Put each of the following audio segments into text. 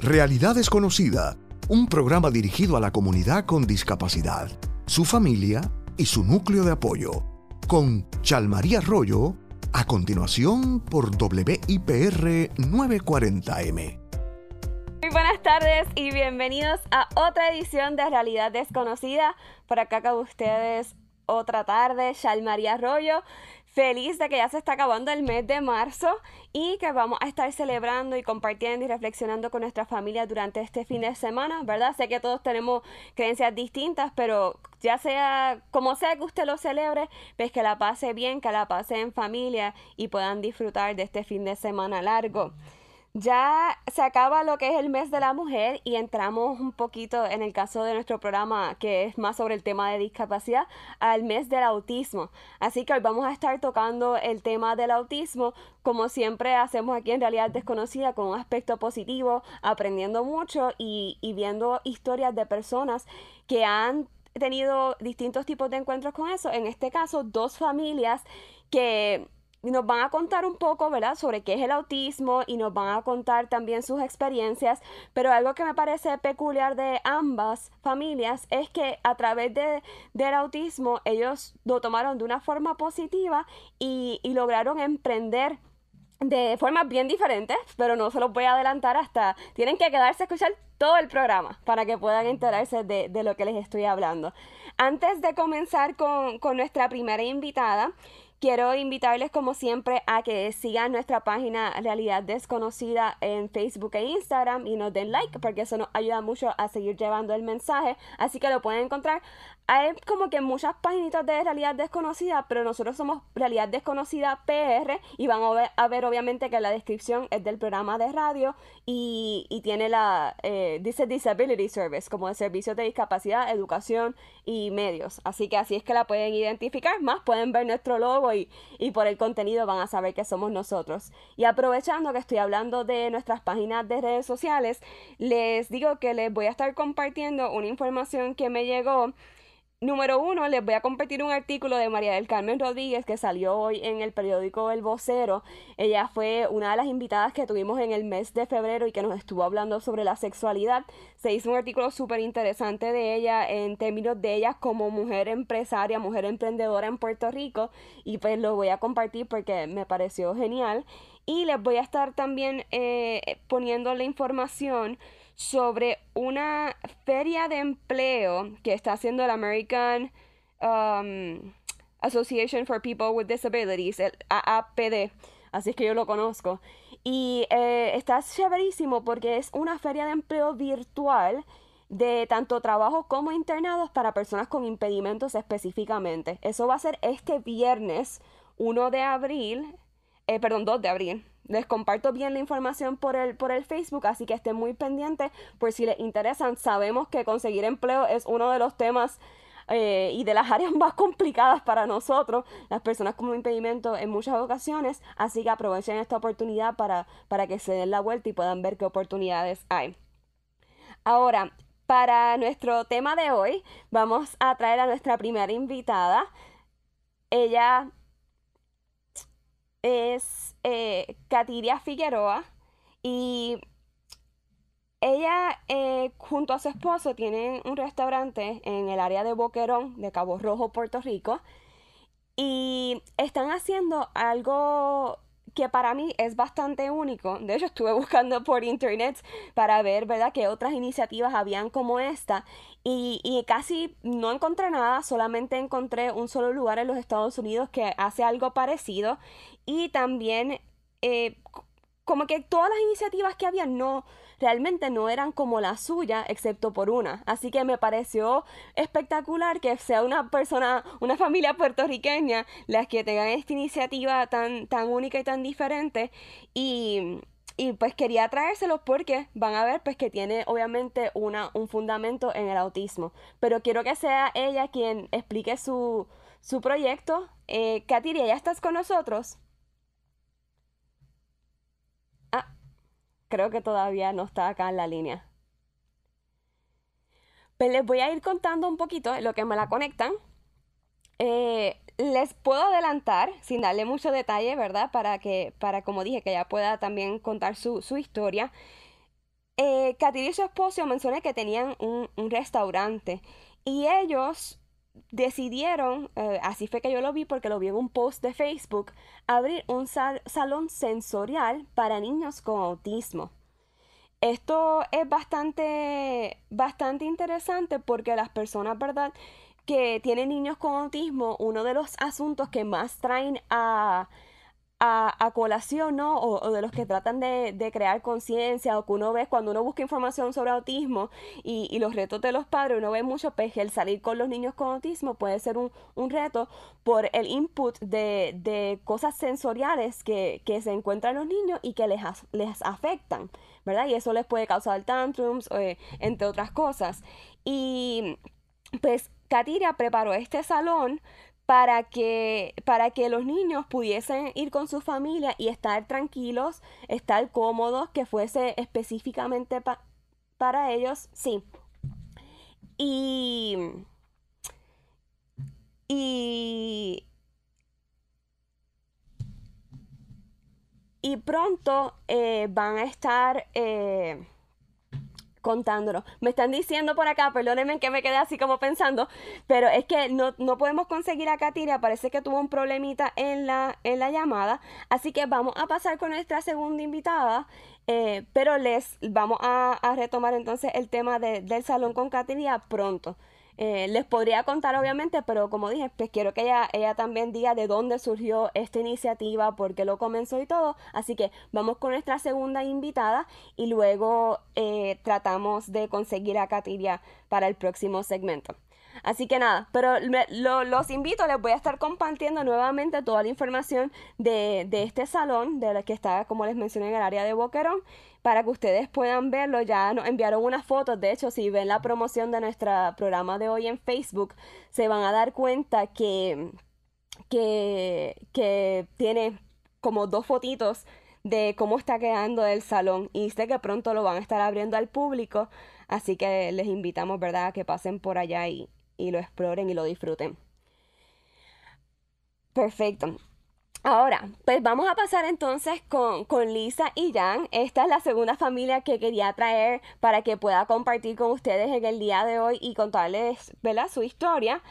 Realidad Desconocida, un programa dirigido a la comunidad con discapacidad, su familia y su núcleo de apoyo, con Chalmaría Arroyo, a continuación por WIPR 940M. Muy buenas tardes y bienvenidos a otra edición de Realidad Desconocida. Por acá con ustedes otra tarde, Chalmaría Arroyo feliz de que ya se está acabando el mes de marzo y que vamos a estar celebrando y compartiendo y reflexionando con nuestra familia durante este fin de semana, ¿verdad? Sé que todos tenemos creencias distintas, pero ya sea como sea que usted lo celebre, pues que la pase bien, que la pase en familia y puedan disfrutar de este fin de semana largo. Ya se acaba lo que es el mes de la mujer y entramos un poquito en el caso de nuestro programa que es más sobre el tema de discapacidad al mes del autismo. Así que hoy vamos a estar tocando el tema del autismo como siempre hacemos aquí en Realidad Desconocida con un aspecto positivo, aprendiendo mucho y, y viendo historias de personas que han tenido distintos tipos de encuentros con eso. En este caso, dos familias que nos van a contar un poco, ¿verdad?, sobre qué es el autismo y nos van a contar también sus experiencias, pero algo que me parece peculiar de ambas familias es que a través de, del autismo ellos lo tomaron de una forma positiva y, y lograron emprender de formas bien diferentes, pero no se los voy a adelantar hasta... Tienen que quedarse a escuchar todo el programa para que puedan enterarse de, de lo que les estoy hablando. Antes de comenzar con, con nuestra primera invitada, Quiero invitarles como siempre a que sigan nuestra página Realidad Desconocida en Facebook e Instagram y nos den like porque eso nos ayuda mucho a seguir llevando el mensaje. Así que lo pueden encontrar hay como que muchas páginas de realidad desconocida, pero nosotros somos realidad desconocida PR y van a ver, obviamente que la descripción es del programa de radio y, y tiene la, eh, dice Disability Service, como de servicios de discapacidad, educación y medios. Así que así es que la pueden identificar, más pueden ver nuestro logo y, y por el contenido van a saber que somos nosotros. Y aprovechando que estoy hablando de nuestras páginas de redes sociales, les digo que les voy a estar compartiendo una información que me llegó Número uno, les voy a compartir un artículo de María del Carmen Rodríguez que salió hoy en el periódico El Vocero. Ella fue una de las invitadas que tuvimos en el mes de febrero y que nos estuvo hablando sobre la sexualidad. Se hizo un artículo súper interesante de ella en términos de ella como mujer empresaria, mujer emprendedora en Puerto Rico y pues lo voy a compartir porque me pareció genial. Y les voy a estar también eh, poniendo la información sobre una feria de empleo que está haciendo la American um, Association for People with Disabilities, el AAPD, así es que yo lo conozco. Y eh, está chéverísimo porque es una feria de empleo virtual de tanto trabajo como internados para personas con impedimentos específicamente. Eso va a ser este viernes 1 de abril, eh, perdón, 2 de abril, les comparto bien la información por el, por el Facebook, así que estén muy pendientes por si les interesan. Sabemos que conseguir empleo es uno de los temas eh, y de las áreas más complicadas para nosotros, las personas con impedimento en muchas ocasiones, así que aprovechen esta oportunidad para, para que se den la vuelta y puedan ver qué oportunidades hay. Ahora, para nuestro tema de hoy, vamos a traer a nuestra primera invitada. Ella es eh, Figueroa y ella eh, junto a su esposo tienen un restaurante en el área de Boquerón de Cabo Rojo, Puerto Rico y están haciendo algo que para mí es bastante único. De hecho, estuve buscando por internet para ver, ¿verdad?, qué otras iniciativas habían como esta. Y, y, casi no encontré nada, solamente encontré un solo lugar en los Estados Unidos que hace algo parecido. Y también, eh, como que todas las iniciativas que había no realmente no eran como la suya, excepto por una. Así que me pareció espectacular que sea una persona, una familia puertorriqueña, las que tengan esta iniciativa tan, tan única y tan diferente. Y, y pues quería traérselos porque van a ver pues que tiene obviamente una, un fundamento en el autismo. Pero quiero que sea ella quien explique su, su proyecto. Eh, Katiria, ¿ya estás con nosotros? Creo que todavía no está acá en la línea. Pues les voy a ir contando un poquito lo que me la conectan. Eh, les puedo adelantar, sin darle mucho detalle, ¿verdad? Para que, para como dije, que ella pueda también contar su, su historia. eh, y su esposo mencioné que tenían un, restaurante y ellos decidieron, eh, así fue que yo lo vi porque lo vi en un post de Facebook, abrir un salón sensorial para niños con autismo. Esto es bastante, bastante interesante porque las personas, ¿verdad? Que tienen niños con autismo, uno de los asuntos que más traen a, a, colación, ¿no? O, de los que tratan de, crear conciencia, o que uno ve cuando uno busca información sobre autismo y, los retos de los padres, uno ve mucho pues, el salir con los niños con autismo puede ser un, reto por el input de, cosas sensoriales que, se encuentran en los niños y que les, les afectan, ¿verdad? Y eso les puede causar tantrums, eh, entre otras cosas. Y pues Katiria preparó este salón para que, para que los niños pudiesen ir con su familia y estar tranquilos, estar cómodos, que fuese específicamente para ellos, sí. Y, y, y pronto eh, van a estar... Eh, contándolo. Me están diciendo por acá, perdónenme que me quedé así como pensando, pero es que no, podemos conseguir a Katiria, parece que tuvo un problemita en la, en la llamada, así que vamos a pasar con nuestra segunda invitada, eh, pero les vamos a, retomar entonces el tema del salón con Katiria pronto. Eh, les podría contar obviamente, pero como dije, pues quiero que ella, ella también diga de dónde surgió esta iniciativa, por qué lo comenzó y todo. Así que vamos con nuestra segunda invitada y luego eh, tratamos de conseguir a Katiria para el próximo segmento. Así que nada, pero los invito, les voy a estar compartiendo nuevamente toda la información de, de este salón, de la que está, como les mencioné, en el área de Boquerón para que ustedes puedan verlo. Ya nos enviaron unas fotos. De hecho, si ven la promoción de nuestro programa de hoy en Facebook, se van a dar cuenta que, que, tiene como dos fotitos de cómo está quedando el salón y sé que pronto lo van a estar abriendo al público, así que les invitamos, ¿verdad?, a que pasen por allá y, y lo exploren y lo disfruten. Perfecto. Ahora, pues vamos a pasar entonces con, Lisa y Jan. Esta es la segunda familia que quería traer para que pueda compartir con ustedes en el día de hoy y contarles ¿verdad? su historia.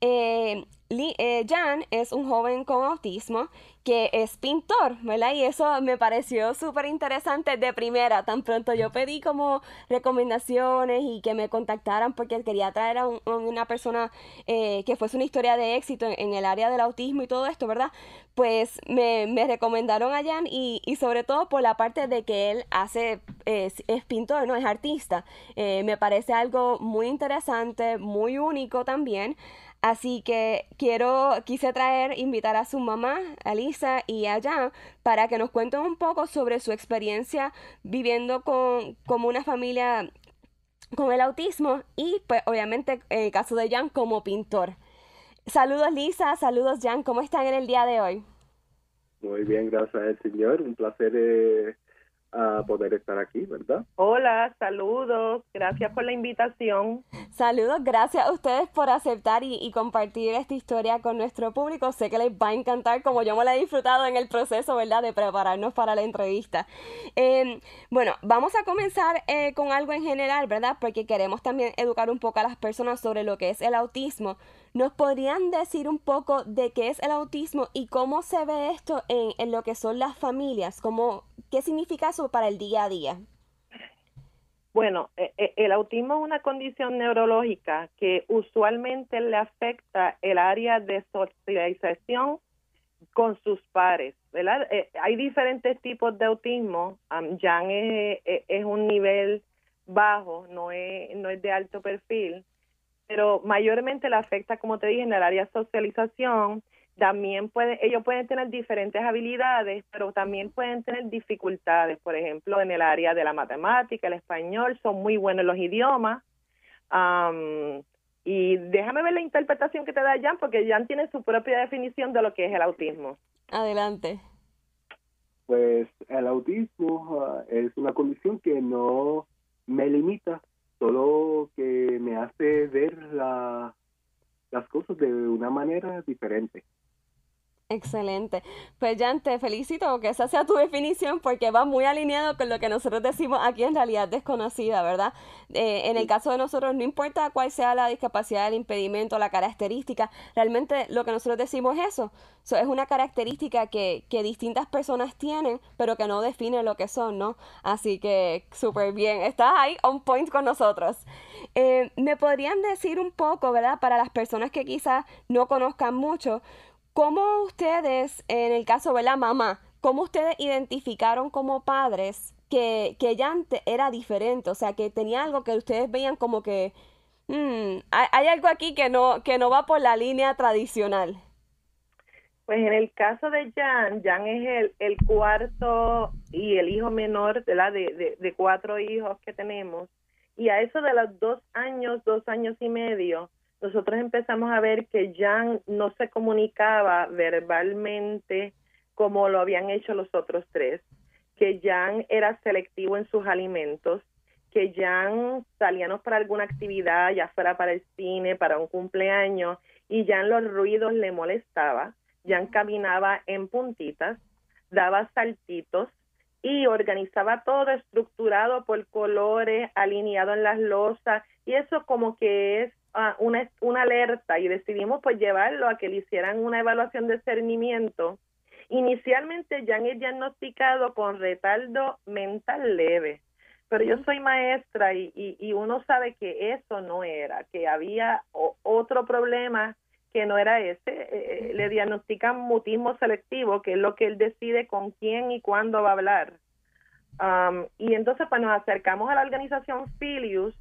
Eh, eh, Jan es un joven con autismo que es pintor, ¿verdad? Y eso me pareció súper interesante de primera. Tan pronto yo pedí como recomendaciones y que me contactaran porque quería traer a, una persona eh, que fuese una historia de éxito en, el área del autismo y todo esto, ¿verdad? Pues me, recomendaron a Jan y, sobre todo por la parte de que él hace, es, pintor, ¿no? Es artista. Eh, me parece algo muy interesante, muy único también. Así que quiero, quise traer, invitar a su mamá, a Lisa y a Jan, para que nos cuenten un poco sobre su experiencia viviendo con, como una familia con el autismo y pues obviamente en el caso de Jan como pintor. Saludos Lisa, saludos Jan, ¿cómo están en el día de hoy? Muy bien, gracias al Señor, un placer eh, a poder estar aquí, ¿verdad? Hola, saludos, gracias por la invitación. Saludos, gracias a ustedes por aceptar y, compartir esta historia con nuestro público. Sé que les va a encantar como yo me la he disfrutado en el proceso, ¿verdad?, de prepararnos para la entrevista. Em, bueno, vamos a comenzar eh, con algo en general, ¿verdad? Porque queremos también educar un poco a las personas sobre lo que es el autismo. ¿Nos podrían decir un poco de qué es el autismo y cómo se ve esto en, en lo que son las familias? ¿Cómo, ¿Qué significa eso para el día a día? Bueno, e, e, el autismo es una condición neurológica que usualmente le afecta el área de socialización con sus pares, ¿verdad? Eh, hay diferentes tipos de autismo. Um, Jan es, es, un nivel bajo, no es, no es de alto perfil, pero mayormente le afecta, como te dije, en el área de socialización, también puede, ellos pueden tener diferentes habilidades, pero también pueden tener dificultades, por ejemplo, en el área de la matemática, el español, son muy buenos los idiomas. y déjame ver la interpretación que te da Jan, porque Jan tiene su propia definición de lo que es el autismo. Adelante. Pues el autismo ah, es una condición que no me limita, solo que me hace ver la, las cosas de una manera diferente. Excelente. Pues Jan, te felicito que esa sea tu definición porque va muy alineado con lo que nosotros decimos aquí en realidad desconocida, ¿verdad? Eh, en el caso de nosotros, no importa cuál sea la discapacidad, el impedimento, la característica, realmente lo que nosotros decimos es eso. es una característica que, que distintas personas tienen, pero que no define lo que son, ¿no? Así que súper bien. Estás ahí on point con nosotros. Eh, ¿Me podrían decir un poco, ¿verdad? Para las personas que quizás no conozcan mucho, ¿Cómo ustedes, en el caso de la mamá, cómo ustedes identificaron como padres que, que ella era diferente? O sea, que tenía algo que ustedes veían como que mm, hay, algo aquí que no, que no va por la línea tradicional. Pues en el caso de Jan, Jan es el, el cuarto y el hijo menor de, la, de, de cuatro hijos que tenemos. Y a eso de los dos años, dos años y medio, nosotros empezamos a ver que Jan no se comunicaba verbalmente como lo habían hecho los otros tres, que Jan era selectivo en sus alimentos, que Jan salíamos para alguna actividad, ya fuera para el cine, para un cumpleaños, y Jan los ruidos le molestaba. Jan caminaba en puntitas, daba saltitos y organizaba todo estructurado por colores, alineado en las losas, y eso como que es una, una alerta y decidimos pues llevarlo a que le hicieran una evaluación de cernimiento. Inicialmente ya han diagnosticado con retardo mental leve, pero yo soy maestra y, y, uno sabe que eso no era, que había otro problema que no era ese. Eh, eh, le diagnostican mutismo selectivo, que es lo que él decide con quién y cuándo va a hablar. y entonces pues nos acercamos a la organización Filius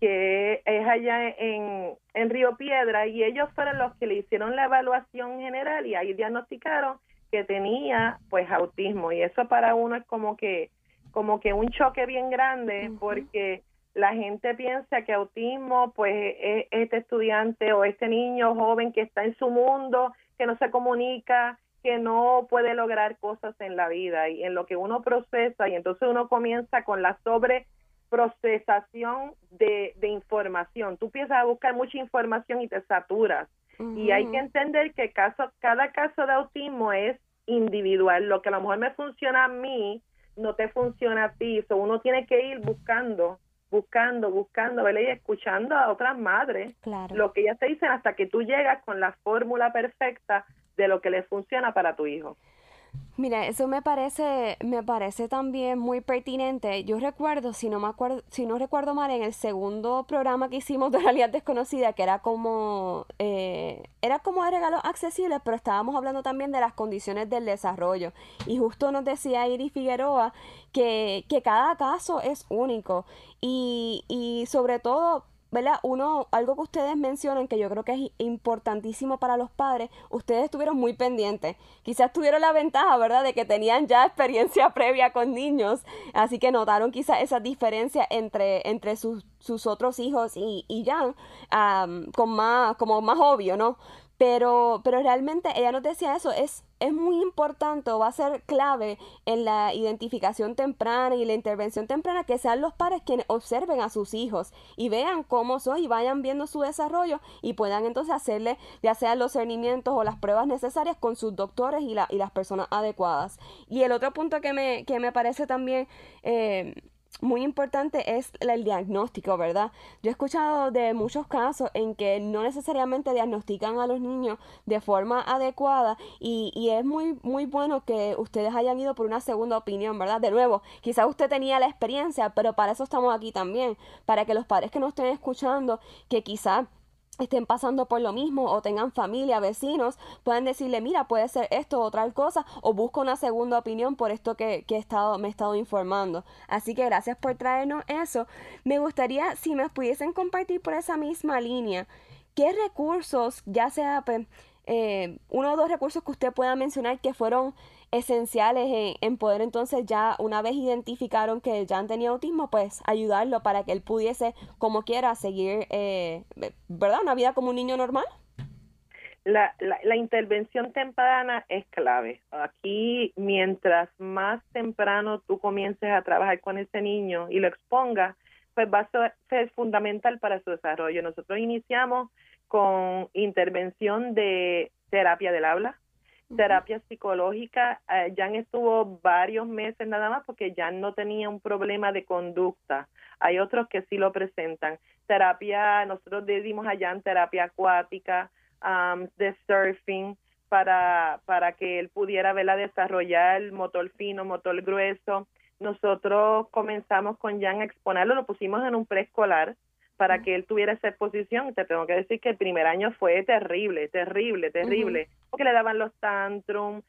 que es allá en, en Río Piedra, y ellos fueron los que le hicieron la evaluación general y ahí diagnosticaron que tenía pues autismo y eso para uno es como que como que un choque bien grande porque la gente piensa que autismo pues es este estudiante o este niño joven que está en su mundo, que no se comunica, que no puede lograr cosas en la vida y en lo que uno procesa y entonces uno comienza con la sobre procesación de, de información. Tú empiezas a buscar mucha información y te saturas. Y hay que entender que caso, cada caso de autismo es individual. Lo que a lo mejor me funciona a mí, no te funciona a ti. So, uno tiene que ir buscando, buscando, buscando, ¿verdad? y escuchando a otras madres lo que ellas te dicen hasta que tú llegas con la fórmula perfecta de lo que le funciona para tu hijo. Mira, eso me parece, me parece también muy pertinente. Yo recuerdo, si no me acuerdo, si no recuerdo mal, en el segundo programa que hicimos de realidad desconocida, que era como, eh, era como de regalos accesibles, pero estábamos hablando también de las condiciones del desarrollo. Y justo nos decía Iris Figueroa que, que cada caso es único. Y, y sobre todo ¿verdad? Uno, algo que ustedes mencionan que yo creo que es importantísimo para los padres, ustedes estuvieron muy pendientes. Quizás tuvieron la ventaja, ¿verdad?, de que tenían ya experiencia previa con niños, así que notaron quizás esa diferencia entre, entre sus, sus otros hijos y, y Jan, con más, como más obvio, ¿no? Pero, pero realmente ella nos decía eso, es, es muy importante va a ser clave en la identificación temprana y la intervención temprana que sean los padres quienes observen a sus hijos y vean cómo son y vayan viendo su desarrollo y puedan entonces hacerle ya sea los cernimientos o las pruebas necesarias con sus doctores y, la, y las personas adecuadas. Y el otro punto que me, que me parece también... Eh, muy importante es el diagnóstico, ¿verdad? Yo he escuchado de muchos casos en que no necesariamente diagnostican a los niños de forma adecuada y, y, es muy, muy bueno que ustedes hayan ido por una segunda opinión, ¿verdad? De nuevo, quizás usted tenía la experiencia, pero para eso estamos aquí también, para que los padres que nos estén escuchando, que quizás estén pasando por lo mismo o tengan familia, vecinos, pueden decirle, mira, puede ser esto o otra cosa, o busco una segunda opinión por esto que, que he estado, me he estado informando. Así que gracias por traernos eso. Me gustaría, si me pudiesen compartir por esa misma línea, qué recursos, ya sea pues, eh, uno o dos recursos que usted pueda mencionar que fueron esenciales en, poder entonces ya una vez identificaron que Jan tenía autismo, pues ayudarlo para que él pudiese como quiera seguir, eh, ¿verdad? Una vida como un niño normal. La, la, la, intervención temprana es clave. Aquí, mientras más temprano tú comiences a trabajar con ese niño y lo expongas, pues va a ser fundamental para su desarrollo. Nosotros iniciamos con intervención de terapia del habla, terapia psicológica. Eh, Jan estuvo varios meses nada más porque Jan no tenía un problema de conducta. Hay otros que sí lo presentan. Terapia, nosotros le dimos a Jan terapia acuática, de surfing, para, para que él pudiera verla desarrollar el motor fino, motor grueso. Nosotros comenzamos con Jan a exponerlo, lo pusimos en un preescolar para que él tuviera esa exposición. Te tengo que decir que el primer año fue terrible, terrible, terrible, porque le daban los tantrums,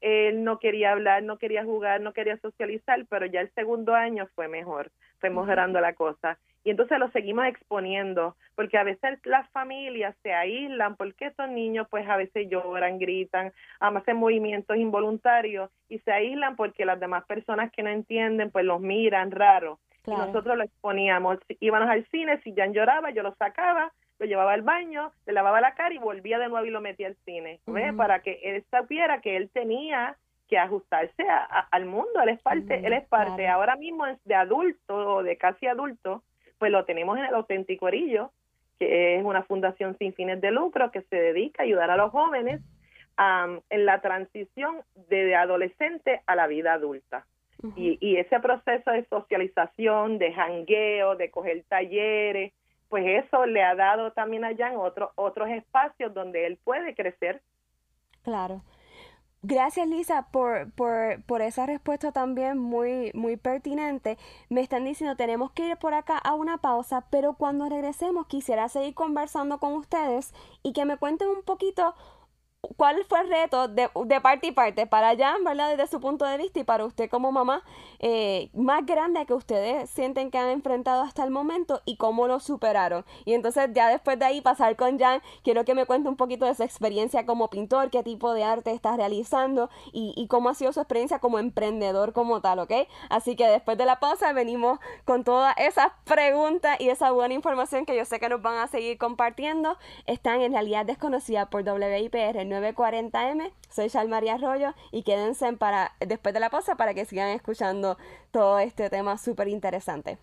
él no quería hablar, no quería jugar, no quería socializar, pero ya el segundo año fue mejor, fue mejorando la cosa. Y entonces lo seguimos exponiendo, porque a veces las familias se aíslan, porque estos niños pues a veces lloran, gritan, hacen movimientos involuntarios y se aíslan porque las demás personas que no entienden pues los miran raro. Y nosotros lo exponíamos, íbamos al cine, si Jan lloraba, yo lo sacaba, lo llevaba al baño, le lavaba la cara y volvía de nuevo y lo metía al cine, para que él supiera que él tenía que ajustarse al mundo, él es parte, él es parte, ahora mismo es de adulto o de casi adulto, pues lo tenemos en el auténtico Orillo, que es una fundación sin fines de lucro que se dedica a ayudar a los jóvenes en la transición de adolescente a la vida adulta. Y, y, ese proceso de socialización, de jangueo, de coger talleres, pues eso le ha dado también allá en otros otros espacios donde él puede crecer. Claro. Gracias Lisa por, por, por, esa respuesta también muy, muy pertinente. Me están diciendo tenemos que ir por acá a una pausa, pero cuando regresemos quisiera seguir conversando con ustedes y que me cuenten un poquito ¿Cuál fue el reto de, de, parte y parte para Jan, ¿verdad? Desde su punto de vista y para usted como mamá, eh, más grande que ustedes sienten que han enfrentado hasta el momento y cómo lo superaron? Y entonces ya después de ahí pasar con Jan, quiero que me cuente un poquito de su experiencia como pintor, qué tipo de arte está realizando y, y cómo ha sido su experiencia como emprendedor como tal, ¿ok? Así que después de la pausa venimos con todas esas preguntas y esa buena información que yo sé que nos van a seguir compartiendo. Están en realidad desconocida por WIPR 940M. Soy María Arroyo y quédense para, después de la pausa para que sigan escuchando todo este tema súper interesante.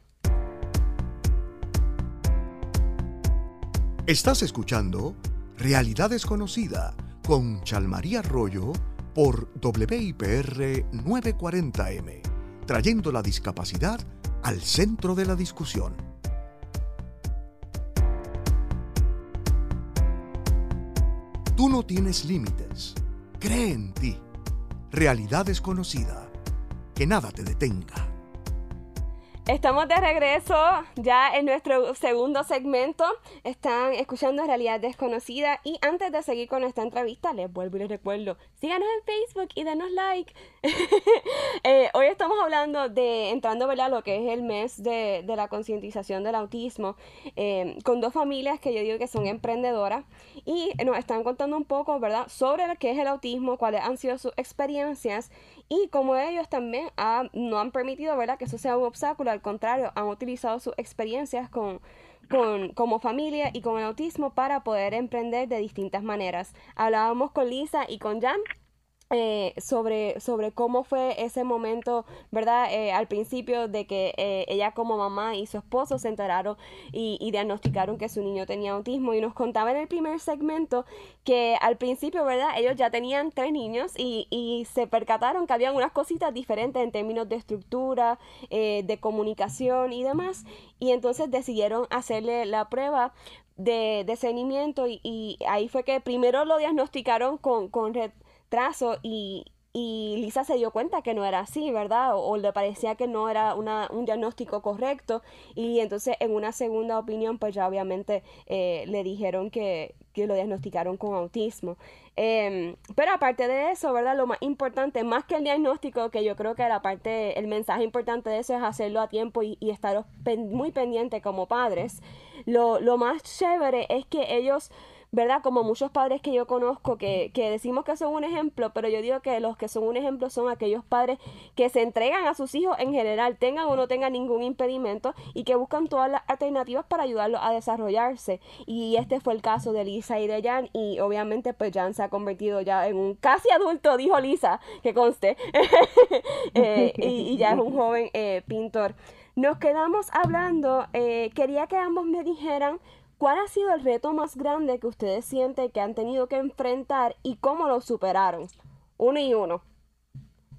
Estás escuchando Realidad Desconocida con Chalmaría Arroyo por WIPR 940M, trayendo la discapacidad al centro de la discusión. Tú no tienes límites. Cree en ti. Realidad desconocida. Que nada te detenga. Estamos de regreso ya en nuestro segundo segmento. Están escuchando Realidad Desconocida. Y antes de seguir con esta entrevista, les vuelvo y les recuerdo: síganos en Facebook y denos like. Eh, hoy estamos hablando de, entrando ¿verdad? lo que es el mes de, la concientización del autismo, eh, con dos familias que yo digo que son emprendedoras y nos están contando un poco ¿verdad? sobre lo que es el autismo, cuáles han sido sus experiencias y como ellos también no han permitido que eso sea un obstáculo, al contrario, han utilizado sus experiencias con, como familia y con el autismo para poder emprender de distintas maneras. Hablábamos con Lisa y con Jan eh, sobre, sobre cómo fue ese momento, ¿verdad? Eh, al principio de que eh, ella como mamá y su esposo se enteraron y, y, diagnosticaron que su niño tenía autismo y nos contaba en el primer segmento que al principio, ¿verdad? Ellos ya tenían tres niños y, y se percataron que habían unas cositas diferentes en términos de estructura, de comunicación y demás y entonces decidieron hacerle la prueba de, de seguimiento y, y, ahí fue que primero lo diagnosticaron con, con trazo y, y Lisa se dio cuenta que no era así, ¿verdad? O, le parecía que no era una, un diagnóstico correcto y entonces en una segunda opinión pues ya obviamente eh, le dijeron que, que, lo diagnosticaron con autismo. Em, pero aparte de eso, ¿verdad? Lo más importante, más que el diagnóstico, que yo creo que la parte, el mensaje importante de eso es hacerlo a tiempo y, estar muy pendiente como padres. Lo, lo más chévere es que ellos ¿verdad? Como muchos padres que yo conozco que, que decimos que son un ejemplo, pero yo digo que los que son un ejemplo son aquellos padres que se entregan a sus hijos en general, tengan o no tengan ningún impedimento y que buscan todas las alternativas para ayudarlos a desarrollarse. Y este fue el caso de Lisa y de Jan y obviamente pues Jan se ha convertido ya en un casi adulto, dijo Lisa, que conste, eh, y, ya es un joven eh, pintor. Nos quedamos hablando, eh, quería que ambos me dijeran ¿cuál ha sido el reto más grande que ustedes sienten que han tenido que enfrentar y cómo lo superaron? Uno y uno.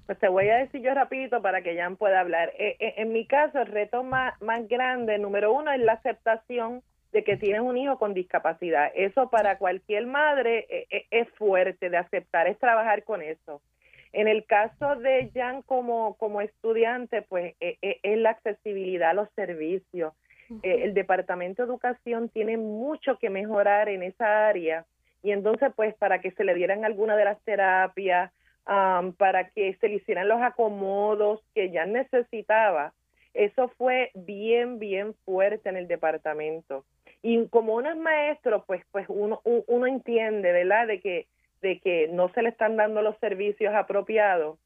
Pues te voy a decir yo rapidito para que Jan pueda hablar. Eh, eh, en mi caso, el reto más, más grande, número uno, es la aceptación de que tienes un hijo con discapacidad. Eso para cualquier madre eh, es fuerte de aceptar, es trabajar con eso. En el caso de Jan como, como estudiante, pues es la accesibilidad a los servicios. El Departamento de Educación tiene mucho que mejorar en esa área y entonces pues para que se le dieran alguna de las terapias, para que se le hicieran los acomodos que ya necesitaba. Eso fue bien, bien fuerte en el departamento. Y como uno es maestro, pues, pues uno, uno entiende, ¿verdad?, de que, de que no se le están dando los servicios apropiados.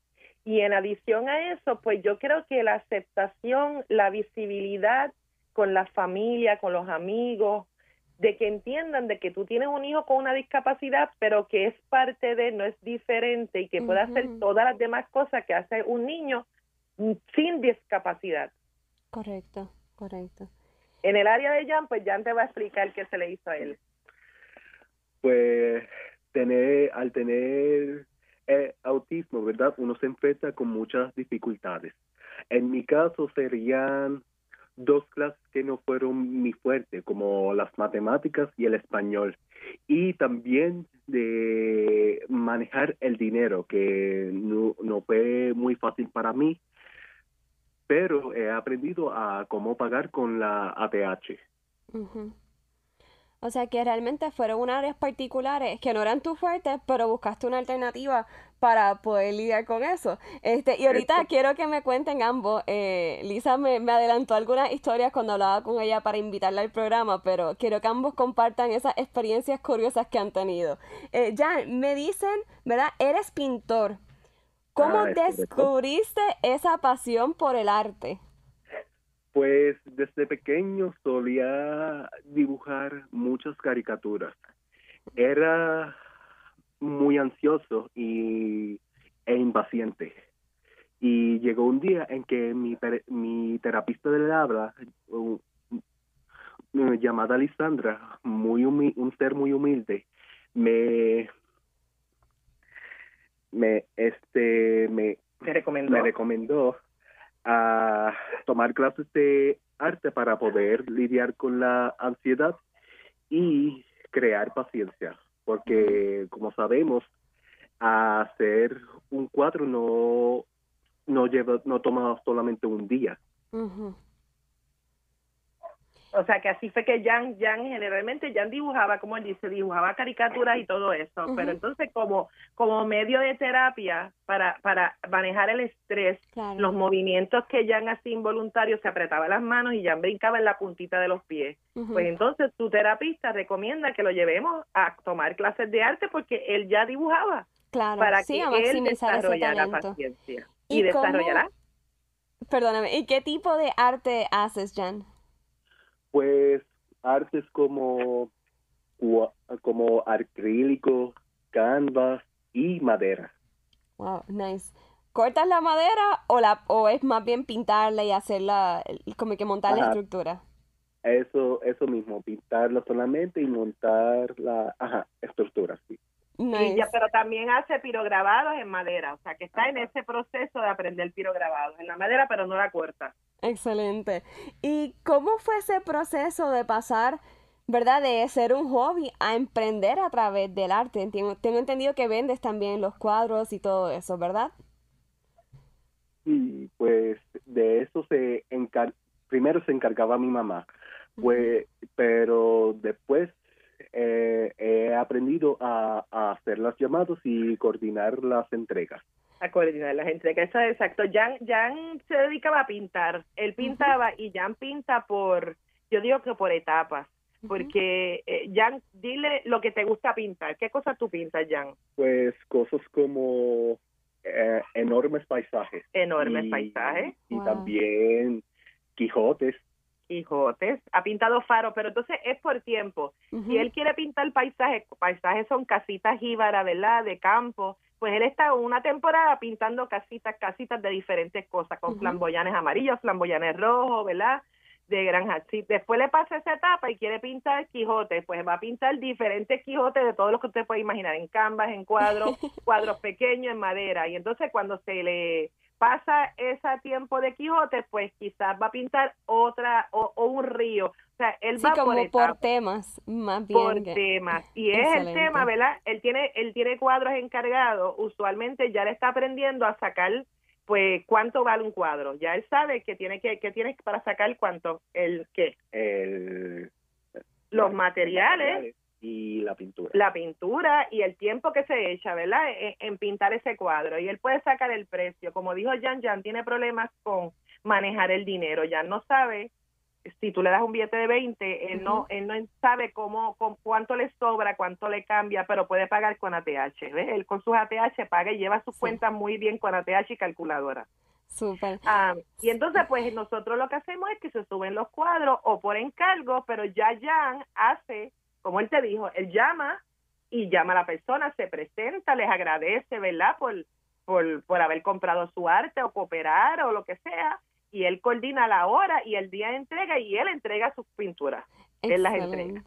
Y en adición a eso, pues yo creo que la aceptación, la visibilidad con la familia, con los amigos, de que entiendan de que tú tienes un hijo con una discapacidad, pero que es parte de, no es diferente y que puede hacer todas las demás cosas que hace un niño sin discapacidad. Correcto, correcto. En el área de Jan, pues Jan te va a explicar qué se le hizo a él. Pues tener, al tener eh, autismo, ¿verdad? Uno se enfrenta con muchas dificultades. En mi caso serían dos clases que no fueron mi fuerte, como las matemáticas y el español. Y también de manejar el dinero, que no, no fue muy fácil para mí, pero he aprendido a cómo pagar con la ATH. O sea que realmente fueron unas áreas particulares que no eran tu fuertes, pero buscaste una alternativa para poder lidiar con eso. Este, y ahorita quiero que me cuenten ambos. Eh, Lisa me, adelantó algunas historias cuando hablaba con ella para invitarla al programa, pero quiero que ambos compartan esas experiencias curiosas que han tenido. Eh, Jan, me dicen, ¿verdad? Eres pintor. ¿Cómo ah, descubriste esa pasión por el arte? Pues desde pequeño solía dibujar muchas caricaturas. Era muy ansioso y, e impaciente. Y llegó un día en que mi, mi terapista del habla, llamada Lisandra, muy un ser muy humilde, me me este me, recomendó, me recomendó a tomar clases de arte para poder lidiar con la ansiedad y crear paciencia, porque como sabemos, hacer un cuadro no no lleva no toma solamente un día. O sea, que así fue que Jan, Jan generalmente Jan dibujaba, como él dice, dibujaba caricaturas y todo eso, pero entonces como, como medio de terapia para, para manejar el estrés, los movimientos que Jan hacía involuntarios, se apretaba las manos y Jan brincaba en la puntita de los pies. Pues entonces tu terapista recomienda que lo llevemos a tomar clases de arte porque él ya dibujaba. Claro, para que él desarrollara paciencia. Y, desarrollará. Perdóname, ¿y qué tipo de arte haces, Jan? Pues artes como, como acrílico, canvas y madera. Wow, nice. ¿Cortas la madera o la o es más bien pintarla y hacerla como que montar la estructura? Eso eso mismo, pintarla solamente y montar la ajá, estructura, sí. Nice. pero también hace pirograbados en madera, o sea que está en ese proceso de aprender pirograbados en la madera, pero no la corta. Excelente. ¿Y cómo fue ese proceso de pasar, verdad, de ser un hobby a emprender a través del arte? Tengo, entendido que vendes también los cuadros y todo eso, ¿verdad? Sí, pues de eso se encar primero se encargaba mi mamá, pues, pero después eh, he aprendido a, a hacer las llamadas y coordinar las entregas a coordinar las entregas. Eso es exacto. Jan, Jan se dedicaba a pintar. Él pintaba y Jan pinta por, yo digo que por etapas. Porque, eh, Jan, dile lo que te gusta pintar. ¿Qué cosas tú pintas, Jan? Pues cosas como eh, enormes paisajes. Enormes paisajes. Y también Quijotes. Quijotes. Ha pintado faros, pero entonces es por tiempo. Si él quiere pintar paisajes, paisajes son casitas jíbaras, ¿verdad? De campo pues él está una temporada pintando casitas, casitas de diferentes cosas, con flamboyanes amarillos, flamboyanes rojos, ¿verdad? de granja. Si después le pasa esa etapa y quiere pintar Quijote, pues va a pintar diferentes Quijotes de todos los que usted puede imaginar, en canvas, en cuadros, cuadros pequeños, en madera. Y entonces cuando se le pasa ese tiempo de Quijote, pues quizás va a pintar otra o, un río. O sea, él va como por, por temas, más bien. Por temas. Y es el tema, ¿verdad? Él tiene, él tiene cuadros encargados. Usualmente ya le está aprendiendo a sacar pues cuánto vale un cuadro. Ya él sabe que tiene que, que tiene para sacar cuánto, el qué, el, los materiales, y la pintura. La pintura y el tiempo que se echa, ¿verdad? En, en, pintar ese cuadro. Y él puede sacar el precio. Como dijo Jan, Jan tiene problemas con manejar el dinero. Jan no sabe si tú le das un billete de 20, él no él no sabe cómo, con cuánto le sobra, cuánto le cambia, pero puede pagar con ATH, ¿ves? Él con sus ATH paga y lleva sus cuentas muy bien con ATH y calculadora. Súper. Ah, y entonces, pues nosotros lo que hacemos es que se suben los cuadros o por encargo, pero ya Jan hace, como él te dijo, él llama y llama a la persona, se presenta, les agradece, ¿verdad? Por, por, por haber comprado su arte o cooperar o lo que sea y él coordina la hora y el día de entrega y él entrega sus pinturas. Él las entrega.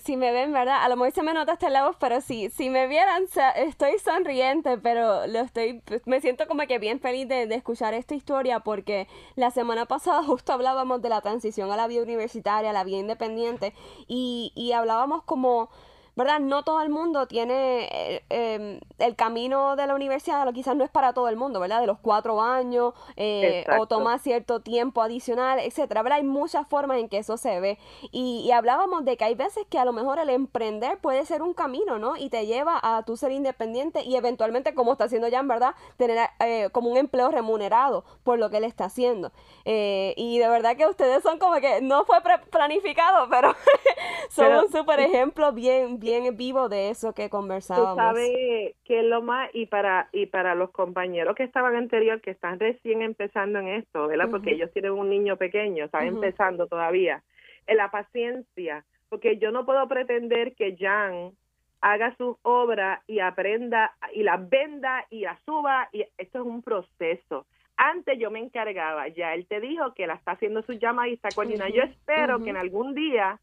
si me ven, ¿verdad? A lo mejor se me nota este lado, pero sí, si me vieran, estoy sonriente, pero lo estoy, me siento como que bien feliz de, de, escuchar esta historia porque la semana pasada justo hablábamos de la transición a la vida universitaria, a la vida independiente y, y hablábamos como ¿verdad? No todo el mundo tiene eh, em, el camino de la universidad, quizás no es para todo el mundo, ¿verdad? De los cuatro años, eh, o toma cierto tiempo adicional, etcétera, ¿verdad? Hay muchas formas en que eso se ve. Y, hablábamos de que hay veces que a lo mejor el emprender puede ser un camino, ¿no? Y te lleva a tu ser independiente y eventualmente, como está haciendo Jan, ¿verdad? Tener eh, como un empleo remunerado por lo que él está haciendo. y de verdad que ustedes son como que no fue planificado, pero son un súper ejemplo bien, bien vivo de eso que conversábamos. Tú sabes que es lo más, y para, y para los compañeros que estaban anterior, que están recién empezando en esto, ¿verdad? Porque ellos tienen un niño pequeño, están empezando todavía. En la paciencia, porque yo no puedo pretender que Jan haga sus obras y aprenda y las venda y las suba y esto es un proceso. Antes yo me encargaba, ya él te dijo que la está haciendo su llama y está coordinando. Yo espero que en algún día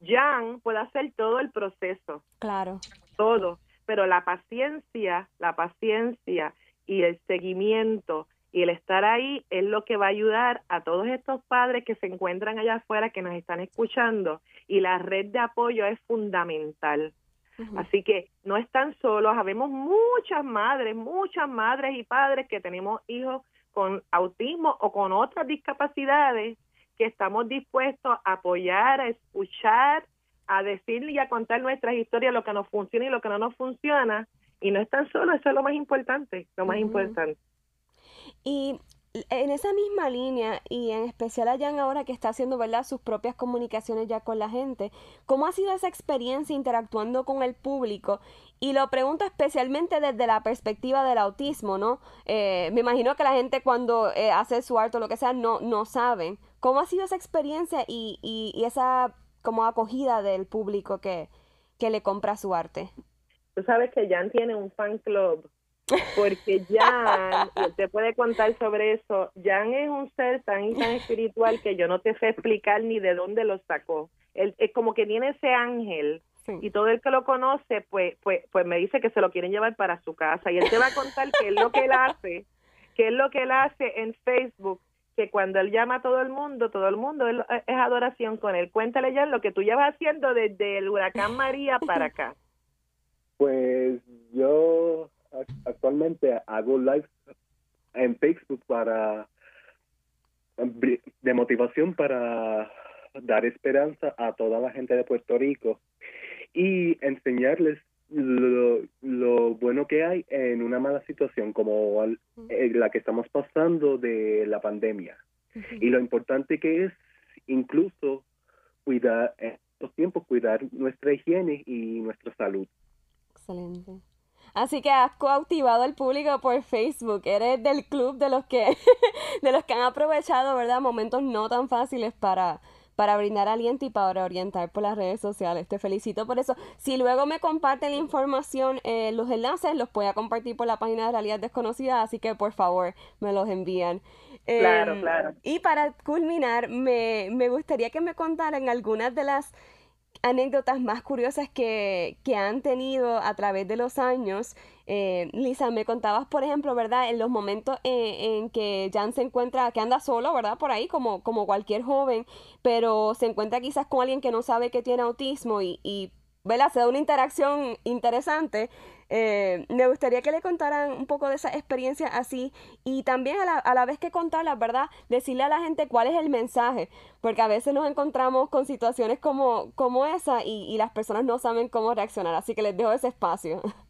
Jan puede hacer todo el proceso. Claro. Todo. Pero la paciencia, la paciencia y el seguimiento y el estar ahí es lo que va a ayudar a todos estos padres que se encuentran allá afuera, que nos están escuchando. Y la red de apoyo es fundamental. Así que no están solos, habemos muchas madres, muchas madres y padres que tenemos hijos con autismo o con otras discapacidades que estamos dispuestos a apoyar, a escuchar, a decir y a contar nuestras historias, lo que nos funciona y lo que no nos funciona. Y no están solos, eso es lo más importante, lo más importante. Y en esa misma línea, y en especial a Jan ahora que está haciendo ¿verdad? sus propias comunicaciones ya con la gente, ¿cómo ha sido esa experiencia interactuando con el público? Y lo pregunto especialmente desde la perspectiva del autismo, ¿no? Eh, me imagino que la gente cuando eh, hace su arte o lo que sea no, no saben. ¿Cómo ha sido esa experiencia y, y, esa como acogida del público que, que le compra su arte? Tú sabes que Jan tiene un fan club, porque Jan, te puede contar sobre eso, Jan es un ser tan y tan espiritual que yo no te sé explicar ni de dónde lo sacó. Él, es como que tiene ese ángel y todo el que lo conoce, pues, pues, pues me dice que se lo quieren llevar para su casa y él te va a contar qué es lo que él hace, qué es lo que él hace en Facebook que cuando él llama a todo el mundo, todo el mundo es, adoración con él. Cuéntale ya lo que tú llevas haciendo desde el huracán María para acá. Pues yo actualmente hago live en Facebook para de motivación para dar esperanza a toda la gente de Puerto Rico y enseñarles lo, lo, bueno que hay en una mala situación como eh, la que estamos pasando de la pandemia y lo importante que es incluso cuidar en estos tiempos cuidar nuestra higiene y nuestra salud. Excelente. Así que has cautivado al público por Facebook. Eres del club de los que de los que han aprovechado, ¿verdad? Momentos no tan fáciles para para brindar aliento y para orientar por las redes sociales. Te felicito por eso. Si luego me comparten la información, eh, los enlaces los voy a compartir por la página de Realidad Desconocida, así que por favor me los envían. Claro, Em, claro. Y para culminar, me, me gustaría que me contaran algunas de las anécdotas más curiosas que, que han tenido a través de los años. Eh, Lisa, me contabas, por ejemplo, ¿verdad? En los momentos en, en que Jan se encuentra, que anda solo, ¿verdad? Por ahí, como, como cualquier joven, pero se encuentra quizás con alguien que no sabe que tiene autismo y, y ¿verdad? Se da una interacción interesante. Eh, me gustaría que le contaran un poco de esa experiencia así y también a la, a la vez que contarlas, ¿verdad? Decirle a la gente cuál es el mensaje, porque a veces nos encontramos con situaciones como, como esa y, y las personas no saben cómo reaccionar, así que les dejo ese espacio.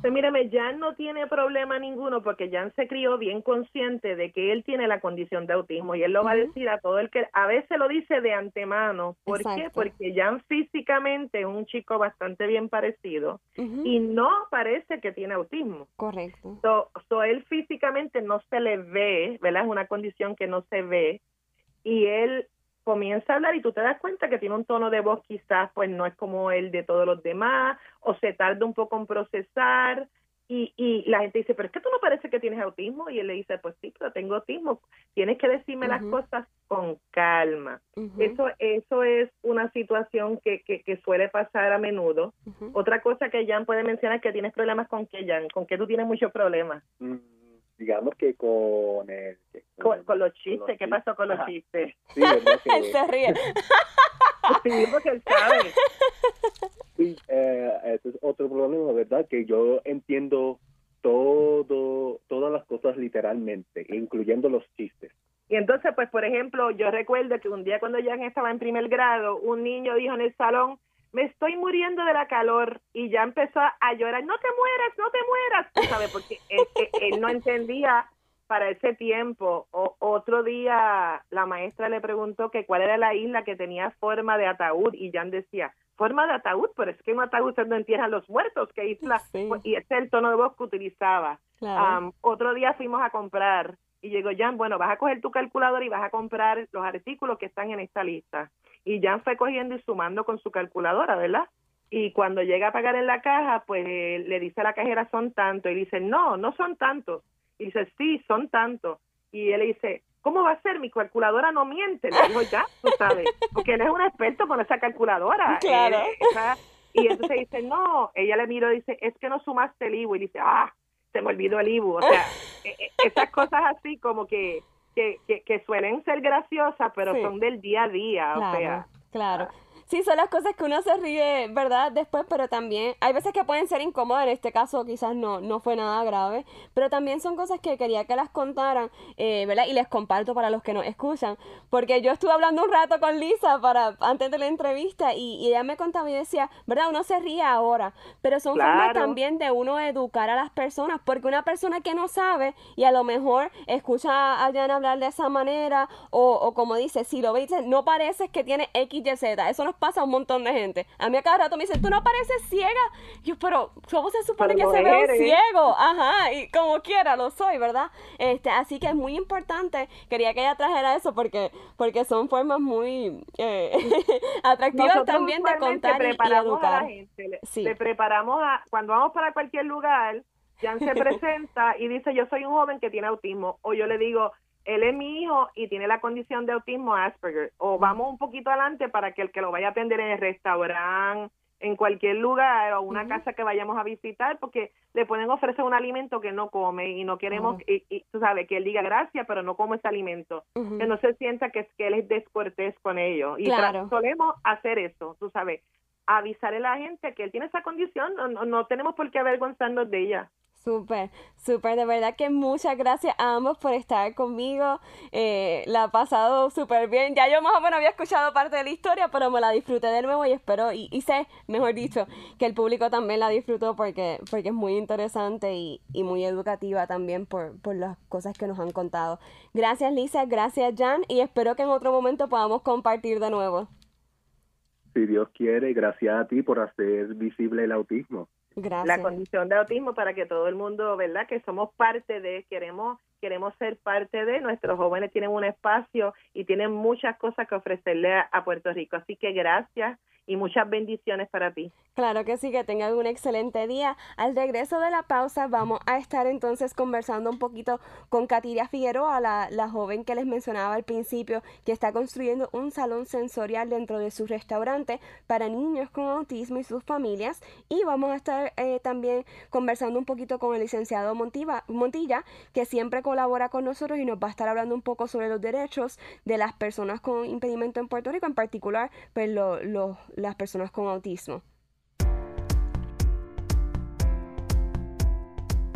Pues mírame, Jan no tiene problema ninguno porque Jan se crió bien consciente de que él tiene la condición de autismo y él lo va a decir a todo el que a veces lo dice de antemano. ¿Por qué? Porque Jan físicamente es un chico bastante bien parecido y no parece que tiene autismo. Correcto. So, so él físicamente no se le ve, ¿verdad? Es una condición que no se ve y él comienza a hablar y tú te das cuenta que tiene un tono de voz quizás pues no es como el de todos los demás o se tarda un poco en procesar y, y la gente dice, pero es que tú no parece que tienes autismo y él le dice, pues sí, pero tengo autismo, tienes que decirme las cosas con calma. Eso eso es una situación que, que, que suele pasar a menudo. Otra cosa que Jan puede mencionar es que tienes problemas con que Jan, con que tú tienes muchos problemas. Digamos que con el... que Con, con los con chistes, los ¿qué pasó con los Ajá. chistes? Sí, ¿verdad? Él Que, se ríe. Sí, porque él sabe. sí, eh, ese es otro problema, ¿verdad? Que yo entiendo todo, todas las cosas literalmente, incluyendo los chistes. Y entonces, pues, por ejemplo, yo recuerdo que un día cuando Jan estaba en primer grado, un niño dijo en el salón, me estoy muriendo de la calor, y ya empezó a llorar, no te mueras, no te mueras, sabes, porque él, él- no entendía para ese tiempo. O, otro día la maestra le preguntó que cuál era la isla que tenía forma de ataúd, y Jan decía, forma de ataúd, pero es que un ataúd usted no entierra a los muertos, ¿qué isla? Sí. Y ese es el tono de voz que utilizaba. Claro. Am, otro día fuimos a comprar y llegó Jan, bueno, vas a coger tu calculadora y vas a comprar los artículos que están en esta lista. Y Jan fue cogiendo y sumando con su calculadora, ¿verdad? Y cuando llega a pagar en la caja, pues eh, le dice a la cajera, son tantos. Y dice, no, no son tantos. Y dice, sí, son tantos. Y él le dice, ¿cómo va a ser? Mi calculadora no miente. Le dijo, ya, tú sabes, porque él es un experto con esa calculadora. Claro. Eh, esa- y entonces dice, no, ella le miró y dice, es que no sumaste el IBU. Y dice, ah, se me olvidó el IBU. O sea, esas cosas así como que, que, que, que suelen ser graciosas, pero Sí. son del día a día. O sea, claro. Sí, son las cosas que uno se ríe, ¿verdad? Después, pero también hay veces que pueden ser incómodas, en este caso quizás no, no fue nada grave, pero también son cosas que quería que las contaran, eh, ¿verdad? Y les comparto para los que nos escuchan, porque yo estuve hablando un rato con Lisa para antes de la entrevista y, y ella me contaba y decía, ¿verdad? Uno se ríe ahora, pero son formas Claro. también de uno educar a las personas, porque una persona que no sabe y a lo mejor escucha a Jan hablar de esa manera o, o como dice, si lo ve y dice, no pareces que tiene X, Y, Z, eso nos pasa a un montón de gente. A mí a cada rato me dicen, tú no pareces ciega. Yo, pero ¿cómo se supone Pero que se ve un ciego? Ajá, y como quiera lo soy, ¿verdad? Este, así que es muy importante, quería que ella trajera eso porque, porque son formas muy eh, atractivas nosotros también de contar y, y preparamos a educar. la gente, le, Sí. le preparamos a, cuando vamos para cualquier lugar, Jan se presenta y dice, yo soy un joven que tiene autismo, o yo le digo, él es mi hijo y tiene la condición de autismo Asperger, o vamos un poquito adelante para que el que lo vaya a atender en el restaurante, en cualquier lugar o una casa que vayamos a visitar, porque le pueden ofrecer un alimento que no come y no queremos, y, y tú sabes, que él diga gracias, pero no come ese alimento que no se sienta que, es que él es descortés con ellos. Y Claro. solemos hacer eso, tú sabes, avisarle a la gente que él tiene esa condición, no, no, no tenemos por qué avergonzarnos de ella. Súper, súper, de verdad que muchas gracias a ambos por estar conmigo. Eh, la ha pasado súper bien. Ya yo más o menos había escuchado parte de la historia, pero me la disfruté de nuevo y espero, y, y sé, mejor dicho, que el público también la disfrutó porque, porque es muy interesante y, y muy educativa también por, por las cosas que nos han contado. Gracias Lisa, gracias Jan y espero que en otro momento podamos compartir de nuevo. Si Dios quiere, gracias a ti por hacer visible el autismo. Gracias. La condición de autismo para que todo el mundo, ¿verdad? Que somos parte de, queremos queremos ser parte de, nuestros jóvenes tienen un espacio y tienen muchas cosas que ofrecerle a Puerto Rico. Así que gracias y muchas bendiciones para ti. Claro que sí, que tengan un excelente día. Al regreso de la pausa vamos a estar entonces conversando un poquito con Katiria Figueroa, la, la joven que les mencionaba al principio, que está construyendo un salón sensorial dentro de su restaurante para niños con autismo y sus familias. Y vamos a estar eh, también conversando un poquito con el licenciado Montiva, Montilla, que siempre colabora con nosotros y nos va a estar hablando un poco sobre los derechos de las personas con impedimento en Puerto Rico, en particular pues los las personas con autismo.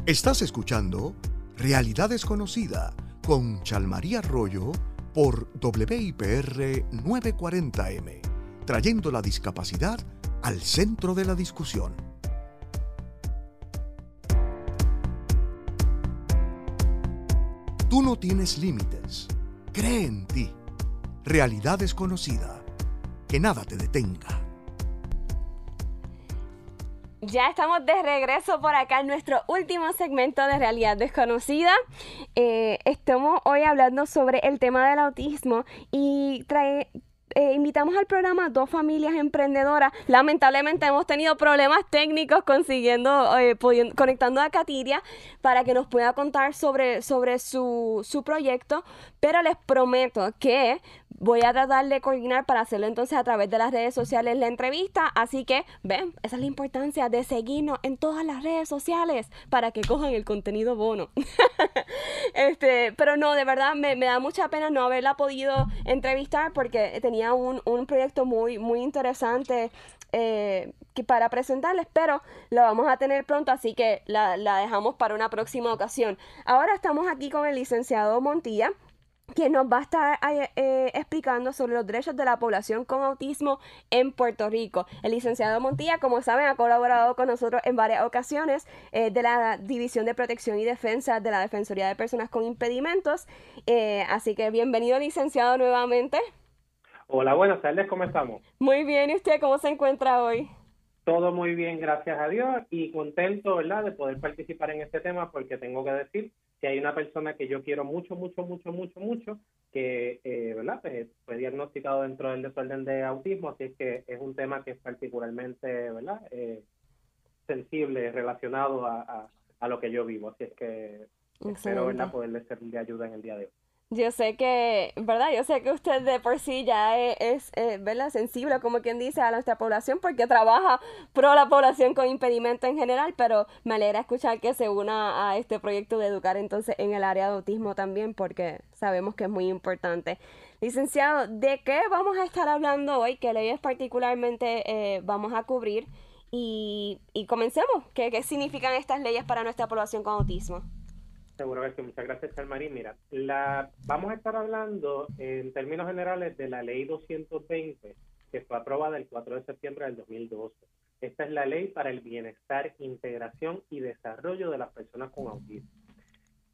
Estás escuchando Realidad Desconocida con Chalmaría Arroyo por WIPR 940M, trayendo la discapacidad al centro de la discusión. Tú no tienes límites. Cree en ti. Realidad desconocida que nada te detenga. Ya estamos de regreso por acá en nuestro último segmento de Realidad Desconocida. Eh, estamos hoy hablando sobre el tema del autismo y eh, invitamos al programa dos familias emprendedoras. Lamentablemente hemos tenido problemas técnicos consiguiendo, eh, conectando a Katiria para que nos pueda contar sobre, sobre su, su proyecto, pero les prometo que Voy a tratar de coordinar para hacerlo entonces a través de las redes sociales la entrevista. Así que, ven, esa es la importancia de seguirnos en todas las redes sociales para que cojan el contenido bono. este, pero no, de verdad me, da mucha pena no haberla podido entrevistar porque tenía un, proyecto muy, muy interesante eh, para presentarles, pero lo vamos a tener pronto, así que la, la dejamos para una próxima ocasión. Ahora estamos aquí con el licenciado Montilla quien nos va a estar eh, explicando sobre los derechos de la población con autismo en Puerto Rico. El licenciado Montilla, como saben, ha colaborado con nosotros en varias ocasiones eh, de la División de Protección y Defensa de la Defensoría de Personas con Impedimentos. Eh, así que bienvenido, licenciado, nuevamente. Hola, buenas tardes, ¿cómo estamos? Muy bien, ¿y usted cómo se encuentra hoy? Todo muy bien, gracias a Dios, y contento, ¿verdad?, de poder participar en este tema porque tengo que decir que hay una persona que yo quiero mucho, mucho, mucho, mucho, mucho, que eh, ¿verdad? Pues, fue diagnosticado dentro del desorden de autismo, así que es un tema que es particularmente ¿verdad? Eh, sensible relacionado a, a, lo que yo vivo, así es que espero ¿verdad? poderle ser de ayuda en el día de hoy. Yo sé que, ¿verdad? Yo sé que usted de por sí ya e, es, eh, ¿verdad? Sensible, como quien dice, a nuestra población porque trabaja pro la población con impedimento en general, pero me alegra escuchar que se una a este proyecto de educar entonces en el área de autismo también porque sabemos que es muy importante. Licenciado, ¿de qué vamos a estar hablando hoy? ¿Qué leyes particularmente eh, vamos a cubrir? Y, y comencemos. ¿Qué, ¿Qué significan estas leyes para nuestra población con autismo? Seguro que sí, muchas gracias, Charmarín. Mira, la, vamos a estar hablando en términos generales de la ley 220 que fue aprobada el 4 de septiembre del 2012. Esta es la ley para el bienestar, integración y desarrollo de las personas con autismo.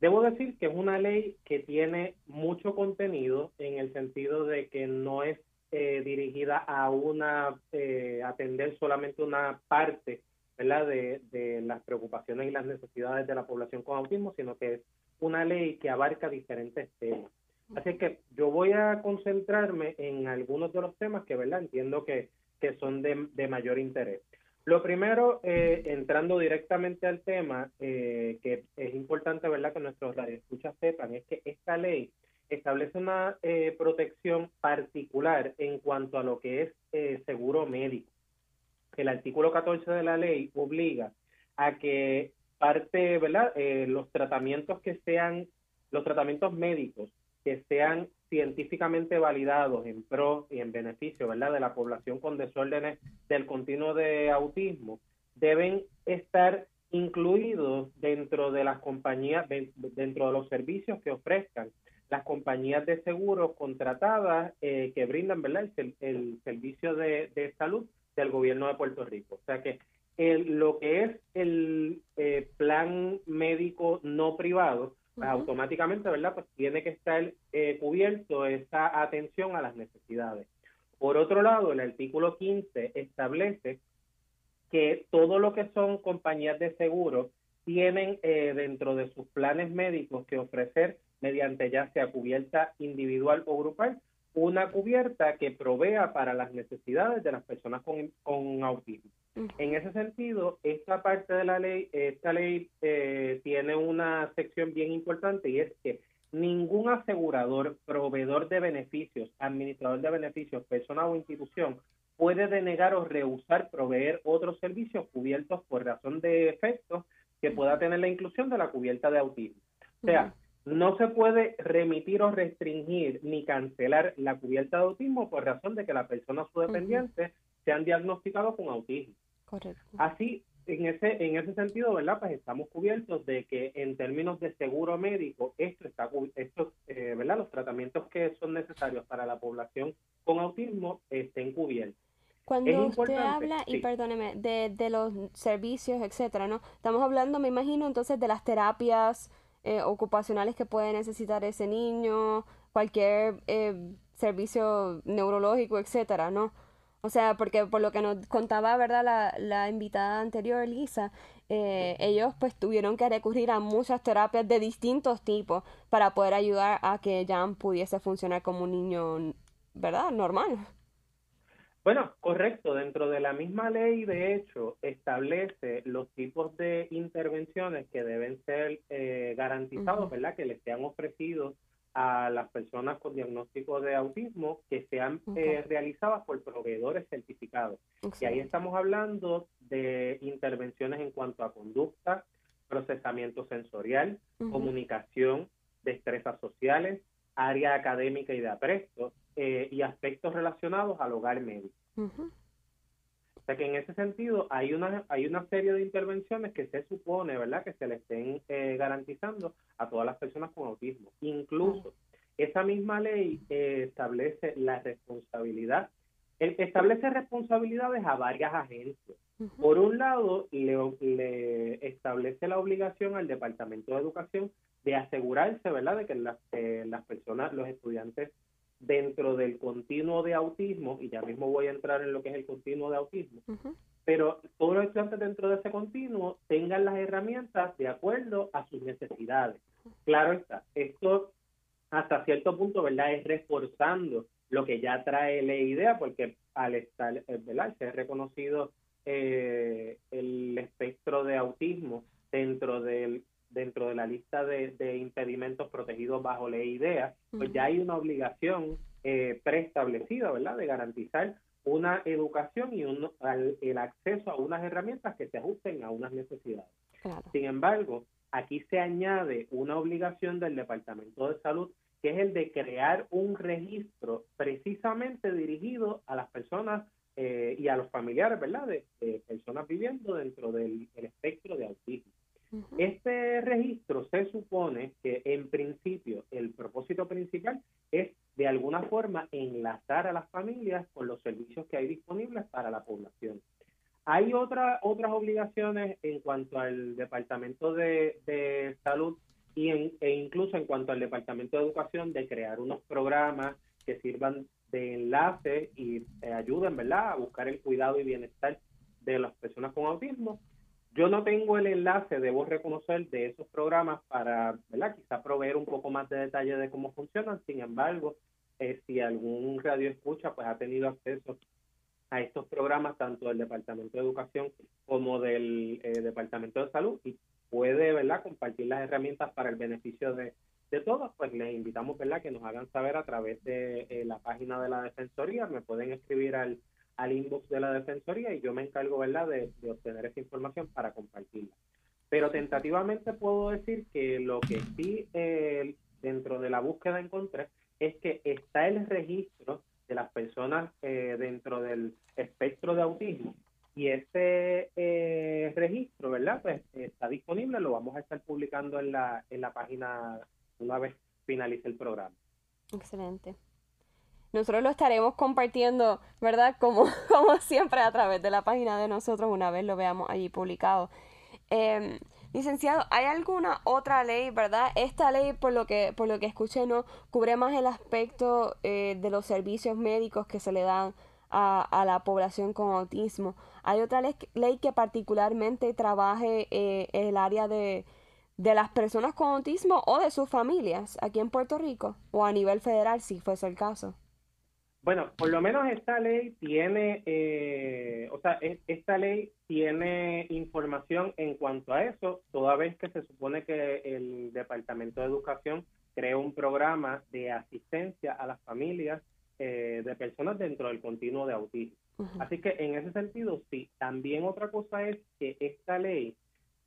Debo decir que es una ley que tiene mucho contenido en el sentido de que no es eh, dirigida a una eh, atender solamente una parte ¿verdad? De, de las preocupaciones y las necesidades de la población con autismo, sino que es una ley que abarca diferentes temas. Así que yo voy a concentrarme en algunos de los temas que ¿verdad? entiendo que, que son de, de mayor interés. Lo primero, eh, entrando directamente al tema, eh, que es importante ¿verdad? que nuestros radioescuchas sepan, es que esta ley establece una eh, protección particular en cuanto a lo que es seguro médico el artículo 14 de la ley obliga a que parte, ¿verdad? Eh, los tratamientos que sean, los tratamientos médicos que sean científicamente validados en pro y en beneficio, ¿verdad? De la población con desórdenes del continuo de autismo, deben estar incluidos dentro de las compañías, dentro de los servicios que ofrezcan las compañías de seguros contratadas eh, que brindan, ¿verdad? El, servicio de, de salud del gobierno de Puerto Rico. O sea que el, lo que es el eh, plan médico no privado, pues, automáticamente, ¿verdad? Pues tiene que estar eh, cubierto esa atención a las necesidades. Por otro lado, el artículo 15 establece que todo lo que son compañías de seguro tienen eh, dentro de sus planes médicos que ofrecer mediante ya sea cubierta individual o grupal, una cubierta que provea para las necesidades de las personas con, con autismo. En ese sentido, esta parte de la ley, esta ley eh, tiene una sección bien importante y es que ningún asegurador, proveedor de beneficios, administrador de beneficios, persona o institución puede denegar o rehusar proveer otros servicios cubiertos por razón de efectos que pueda tener la inclusión de la cubierta de autismo. O sea, no se puede remitir o restringir ni cancelar la cubierta de autismo por razón de que la persona o su dependiente se han diagnosticado con autismo. Correcto. Así, en ese, en ese sentido, ¿verdad? Pues estamos cubiertos de que en términos de seguro médico, esto está, esto, eh, ¿verdad? Los tratamientos que son necesarios para la población con autismo estén cubiertos. Cuando usted habla, y perdóneme, de, de los servicios, etcétera, ¿no? Estamos hablando, me imagino, entonces de las terapias eh, ocupacionales que puede necesitar ese niño, cualquier eh, servicio neurológico, etcétera, ¿no? O sea, porque por lo que nos contaba, ¿verdad? La, la invitada anterior, Lisa, eh, ellos pues tuvieron que recurrir a muchas terapias de distintos tipos para poder ayudar a que Jan pudiese funcionar como un niño, ¿verdad? Normal. Bueno, correcto. Dentro de la misma ley, de hecho, establece los tipos de intervenciones que deben ser eh, garantizados, ¿verdad? Que les sean ofrecidos a las personas con diagnóstico de autismo que sean eh, realizadas por proveedores certificados. Y ahí estamos hablando de intervenciones en cuanto a conducta, procesamiento sensorial, comunicación, destrezas sociales, área académica y de apresto, eh, y aspectos relacionados al hogar médico. O sea que en ese sentido hay una, hay una serie de intervenciones que se supone, ¿verdad?, que se le estén eh, garantizando a todas las personas con autismo. Incluso esa misma ley eh, establece la responsabilidad, establece responsabilidades a varias agencias. Por un lado, le, le, establece la obligación al Departamento de Educación de asegurarse, ¿verdad?, de que las, las personas, los estudiantes dentro del continuo de autismo, y ya mismo voy a entrar en lo que es el continuo de autismo, pero todos los estudiantes dentro de ese continuo tengan las herramientas de acuerdo a sus necesidades. Claro está, esto hasta cierto punto, ¿verdad? Es reforzando lo que ya trae la idea, porque al estar, eh, ¿verdad? Se ha reconocido eh, el espectro de autismo dentro del dentro de la lista de, impedimentos protegidos bajo la idea, pues ya hay una obligación eh, preestablecida, ¿verdad?, de garantizar una educación y un, el acceso a unas herramientas que se ajusten a unas necesidades. Sin embargo, aquí se añade una obligación del Departamento de Salud, que es el de crear un registro precisamente dirigido a las personas eh, y a los familiares, ¿verdad?, de, personas viviendo dentro del espectro de autismo. Este registro se supone que en principio el propósito principal es de alguna forma enlazar a las familias con los servicios que hay disponibles para la población. Hay otra, otras obligaciones en cuanto al Departamento de, Salud y e incluso en cuanto al Departamento de Educación de crear unos programas que sirvan de enlace y eh, ayuden ¿verdad? a buscar el cuidado y bienestar de las personas con autismo yo no tengo el enlace, debo reconocer, de esos programas para, ¿verdad? Quizá proveer un poco más de detalle de cómo funcionan. Sin embargo, eh, si algún radio escucha, pues ha tenido acceso a estos programas, tanto del Departamento de Educación como del eh, Departamento de Salud, y puede, ¿verdad?, compartir las herramientas para el beneficio de, de todos, pues les invitamos, ¿verdad?, que nos hagan saber a través de eh, la página de la Defensoría. Me pueden escribir al al inbox de la Defensoría y yo me encargo, ¿verdad?, de, obtener esa información para compartirla. Pero tentativamente puedo decir que lo que sí dentro de la búsqueda encontré es que está el registro de las personas eh, dentro del espectro de autismo y ese eh, registro, ¿verdad? Pues está disponible, lo vamos a estar publicando en la, en la página una vez finalice el programa. Excelente. Nosotros lo estaremos compartiendo, ¿verdad? Como, como siempre a través de la página de nosotros una vez lo veamos allí publicado. Em, licenciado, ¿hay alguna otra ley, verdad? Esta ley, por lo que, por lo que escuché, no cubre más el aspecto eh, de los servicios médicos que se le dan a, la población con autismo. ¿Hay otra ley, que particularmente trabaje eh, el área de, de las personas con autismo o de sus familias aquí en Puerto Rico o a nivel federal, si fuese el caso? Bueno, por lo menos esta ley tiene, eh, o sea, esta ley tiene información en cuanto a eso, toda vez que se supone que el Departamento de Educación crea un programa de asistencia a las familias eh, de personas dentro del continuo de autismo. Así que en ese sentido, sí. También otra cosa es que esta ley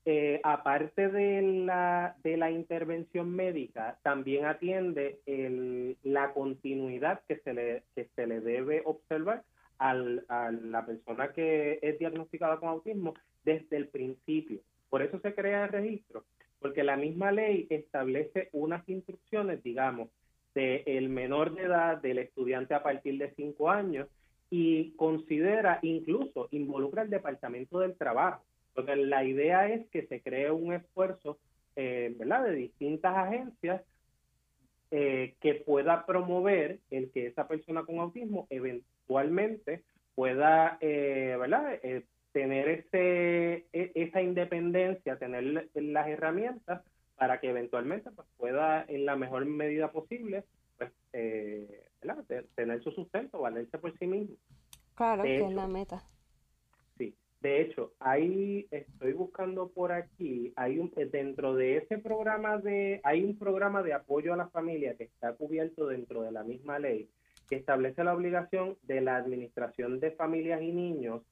eh, aparte de la, de la intervención médica, también atiende el, la continuidad que se le, debe observar al, a la persona que es diagnosticada con autismo desde el principio. Por eso se crea el registro, porque la misma ley establece unas instrucciones, digamos, del el menor de edad, del estudiante a partir de cinco años, y considera, incluso involucra el Departamento del Trabajo porque la idea es que se cree un esfuerzo, eh, ¿verdad?, de distintas agencias eh, que pueda promover el que esa persona con autismo eventualmente pueda, eh, ¿verdad?, tener ese, e, esa independencia, tener las herramientas para que eventualmente pues, pueda, en la mejor medida posible, pues, tener su sustento, valerse por sí mismo. Claro, que es la meta. De hecho, ahí estoy buscando por aquí, hay un dentro de ese programa de hay un programa de apoyo a la familia que está cubierto dentro de la misma ley que establece la obligación de la administración de familias y niños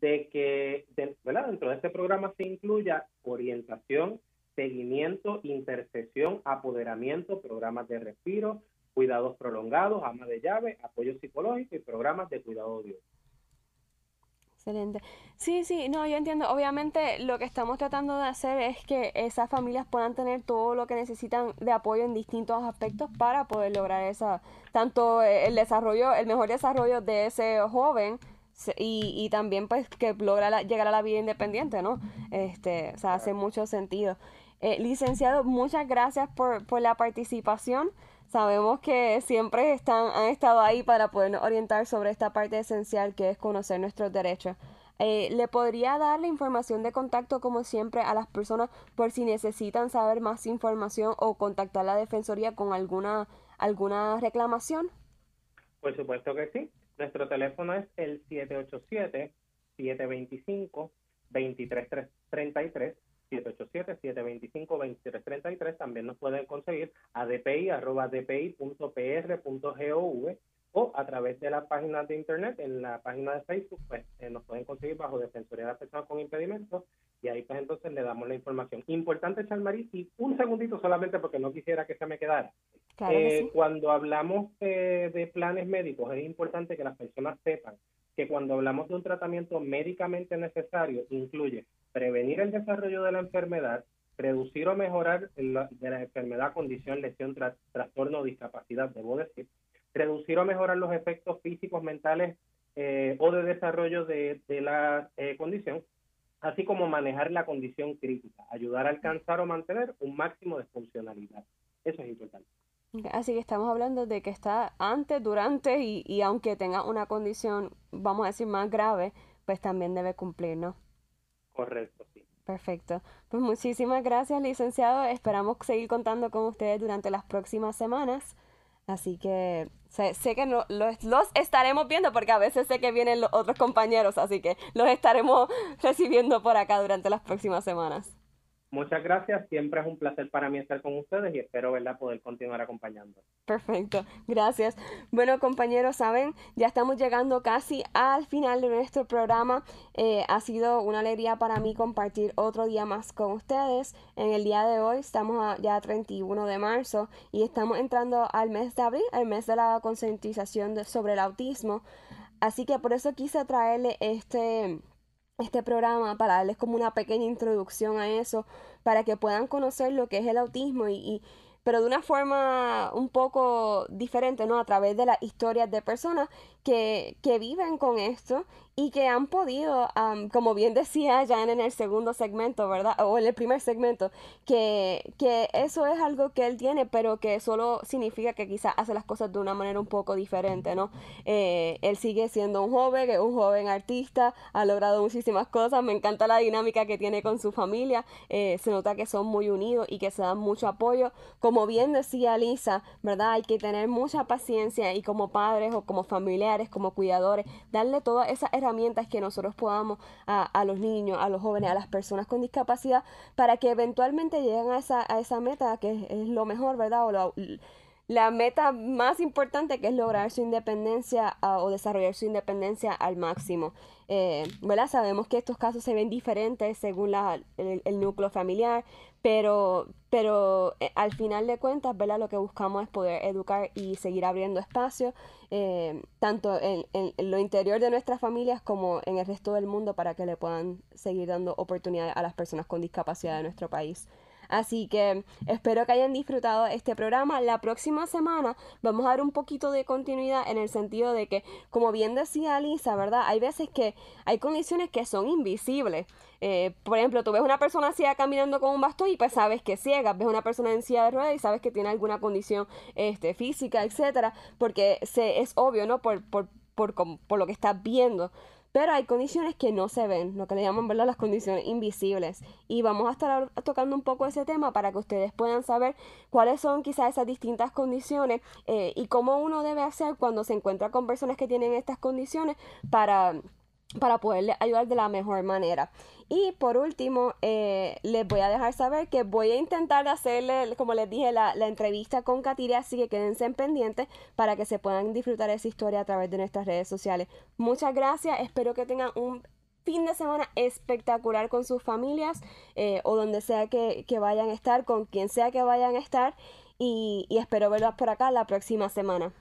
de que dentro de ese programa se incluya orientación, seguimiento, intercesión, apoderamiento, programas de respiro, cuidados prolongados, ama de llave, apoyo psicológico y programas de cuidado Dios. Excelente. Sí, sí, no, yo entiendo. Obviamente lo que estamos tratando de hacer es que esas familias puedan tener todo lo que necesitan de apoyo en distintos aspectos para poder lograr esa, tanto el desarrollo, el mejor desarrollo de ese joven y, y también pues que logra llegar a la vida independiente, ¿no? Este, o sea, hace mucho sentido. Eh, licenciado, muchas gracias por, por la participación. Sabemos que siempre están, han estado ahí para podernos orientar sobre esta parte esencial que es conocer nuestros derechos. Eh, ¿Le podría dar la información de contacto, como siempre, a las personas por si necesitan saber más información o contactar a la Defensoría con alguna, alguna reclamación? Por supuesto que sí. Nuestro teléfono es el 787-725-2333. 787-725-2333. También nos pueden conseguir a dpi.dpi.pr.gov o a través de la página de internet, en la página de Facebook, pues eh, nos pueden conseguir bajo Defensoría de las Personas con Impedimentos y ahí pues entonces le damos la información. Importante, Charmarí, y un segundito solamente porque no quisiera que se me quedara. Eh, cuando hablamos eh, de planes médicos es importante que las personas sepan que cuando hablamos de un tratamiento médicamente necesario incluye prevenir el desarrollo de la enfermedad, reducir o mejorar la, de la enfermedad, condición, lesión, trastorno o discapacidad, debo decir, reducir o mejorar los efectos físicos, mentales eh, o de desarrollo de, la eh, condición, así como manejar la condición crítica, ayudar a alcanzar o mantener un máximo de funcionalidad. Eso es importante. Así que estamos hablando de que está antes, durante y, y aunque tenga una condición, vamos a decir, más grave, pues también debe cumplir, ¿no? Correcto, sí. Perfecto. Pues muchísimas gracias, licenciado. Esperamos seguir contando con ustedes durante las próximas semanas. Así que sé, que no, los, los, estaremos viendo porque a veces sé que vienen los otros compañeros, así que los estaremos recibiendo por acá durante las próximas semanas. Muchas gracias, siempre es un placer para mí estar con ustedes y espero ¿verdad? poder continuar acompañando. Perfecto, gracias. Bueno compañeros, saben, ya estamos llegando casi al final de nuestro programa. Eh, ha sido una alegría para mí compartir otro día más con ustedes. En el día de hoy estamos a, ya 31 de marzo y estamos entrando al mes de abril, el mes de la concientización sobre el autismo. Así que por eso quise traerle este este programa para darles como una pequeña introducción a eso, para que puedan conocer lo que es el autismo y, pero de una forma un poco diferente, ¿no? A través de las historias de personas que, que viven con esto y que han podido, como bien decía Jan en el segundo segmento, ¿verdad? O en el primer segmento, que, que eso es algo que él tiene, pero que solo significa que quizás hace las cosas de una manera un poco diferente, ¿no? Eh, él sigue siendo un joven, un joven artista, ha logrado muchísimas cosas, me encanta la dinámica que tiene con su familia, eh, se nota que son muy unidos y que se dan mucho apoyo. Como bien decía Lisa, ¿verdad? Hay que tener mucha paciencia y como padres o como familiares, como cuidadores, darle todas esas herramientas que nosotros podamos a, los niños, a los jóvenes, a las personas con discapacidad, para que eventualmente lleguen a esa, a esa meta que es, lo mejor, ¿verdad? O la meta más importante que es lograr su independencia o desarrollar su independencia al máximo. Eh, Sabemos que estos casos se ven diferentes según la, el, núcleo familiar, pero, pero eh, al final de cuentas, ¿verdad? Lo que buscamos es poder educar y seguir abriendo espacio, eh, tanto en, en, lo interior de nuestras familias como en el resto del mundo, para que le puedan seguir dando oportunidades a las personas con discapacidad de nuestro país. Así que espero que hayan disfrutado este programa. La próxima semana vamos a dar un poquito de continuidad en el sentido de que, como bien decía Lisa, ¿verdad? Hay veces que hay condiciones que son invisibles. Eh, por ejemplo, tú ves una persona ciega caminando con un bastón y pues sabes que es ciega. Ves una persona en silla de ruedas y sabes que tiene alguna condición este, física, etcétera, porque se, es obvio, ¿no? Por, por, por, por lo que estás viendo. Pero hay condiciones que no se ven, lo que le llaman las condiciones invisibles. Y vamos a estar tocando un poco ese tema para que ustedes puedan saber cuáles son quizás esas distintas condiciones eh, y cómo uno debe hacer cuando se encuentra con personas que tienen estas condiciones para para poderle ayudar de la mejor manera. Y por último, eh, les voy a dejar saber que voy a intentar hacerle, como les dije, la, la entrevista con Katiria, así que quédense en pendientes para que se puedan disfrutar esa historia a través de nuestras redes sociales. Muchas gracias, espero que tengan un fin de semana espectacular con sus familias eh, o donde sea que, que, vayan a estar, con quien sea que vayan a estar y, y espero verlos por acá la próxima semana.